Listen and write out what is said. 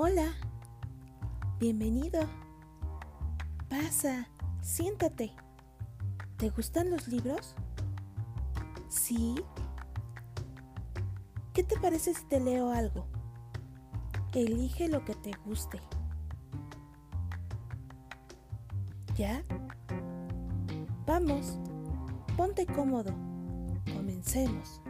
Hola, bienvenido. Pasa, siéntate. ¿Te gustan los libros? ¿Sí? ¿Qué te parece si te leo algo? Elige lo que te guste. ¿Ya? Vamos, ponte cómodo. Comencemos.